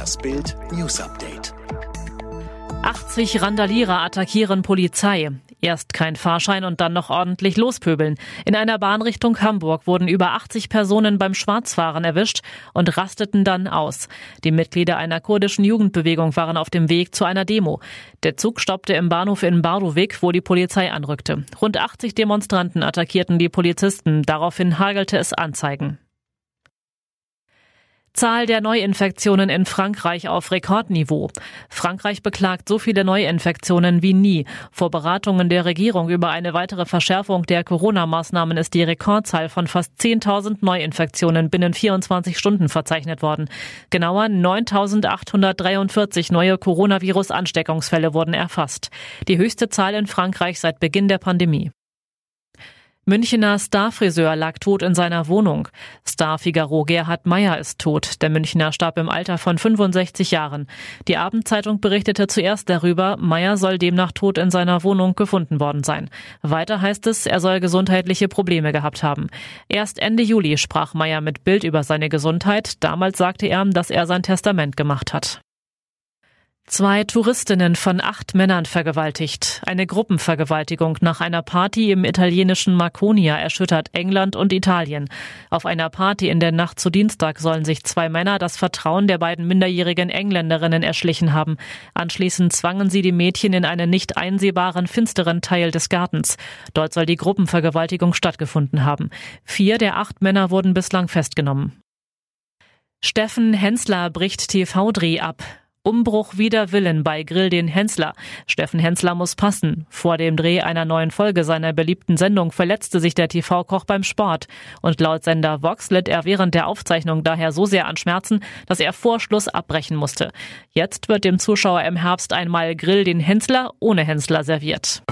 Das Bild News Update. 80 Randalierer attackieren Polizei. Erst kein Fahrschein und dann noch ordentlich lospöbeln. In einer Bahn Richtung Hamburg wurden über 80 Personen beim Schwarzfahren erwischt und rasteten dann aus. Die Mitglieder einer kurdischen Jugendbewegung waren auf dem Weg zu einer Demo. Der Zug stoppte im Bahnhof in Bardowik, wo die Polizei anrückte. Rund 80 Demonstranten attackierten die Polizisten. Daraufhin hagelte es Anzeigen. Zahl der Neuinfektionen in Frankreich auf Rekordniveau. Frankreich beklagt so viele Neuinfektionen wie nie. Vor Beratungen der Regierung über eine weitere Verschärfung der Corona-Maßnahmen ist die Rekordzahl von fast 10.000 Neuinfektionen binnen 24 Stunden verzeichnet worden. Genauer 9.843 neue Coronavirus-Ansteckungsfälle wurden erfasst. Die höchste Zahl in Frankreich seit Beginn der Pandemie. Münchener Starfriseur lag tot in seiner Wohnung. Star Figaro Gerhard Meyer ist tot. Der Münchner starb im Alter von 65 Jahren. Die Abendzeitung berichtete zuerst darüber, Meyer soll demnach tot in seiner Wohnung gefunden worden sein. Weiter heißt es, er soll gesundheitliche Probleme gehabt haben. Erst Ende Juli sprach Meyer mit Bild über seine Gesundheit. Damals sagte er, dass er sein Testament gemacht hat. Zwei Touristinnen von acht Männern vergewaltigt. Eine Gruppenvergewaltigung nach einer Party im italienischen Marconia erschüttert England und Italien. Auf einer Party in der Nacht zu Dienstag sollen sich zwei Männer das Vertrauen der beiden minderjährigen Engländerinnen erschlichen haben. Anschließend zwangen sie die Mädchen in einen nicht einsehbaren, finsteren Teil des Gartens. Dort soll die Gruppenvergewaltigung stattgefunden haben. Vier der acht Männer wurden bislang festgenommen. Steffen Hensler bricht TV-Dreh ab. Umbruch wider Willen bei Grill den Hensler. Steffen Hensler muss passen. Vor dem Dreh einer neuen Folge seiner beliebten Sendung verletzte sich der TV-Koch beim Sport. Und laut Sender Vox litt er während der Aufzeichnung daher so sehr an Schmerzen, dass er vor Schluss abbrechen musste. Jetzt wird dem Zuschauer im Herbst einmal Grill den Hensler ohne Hensler serviert.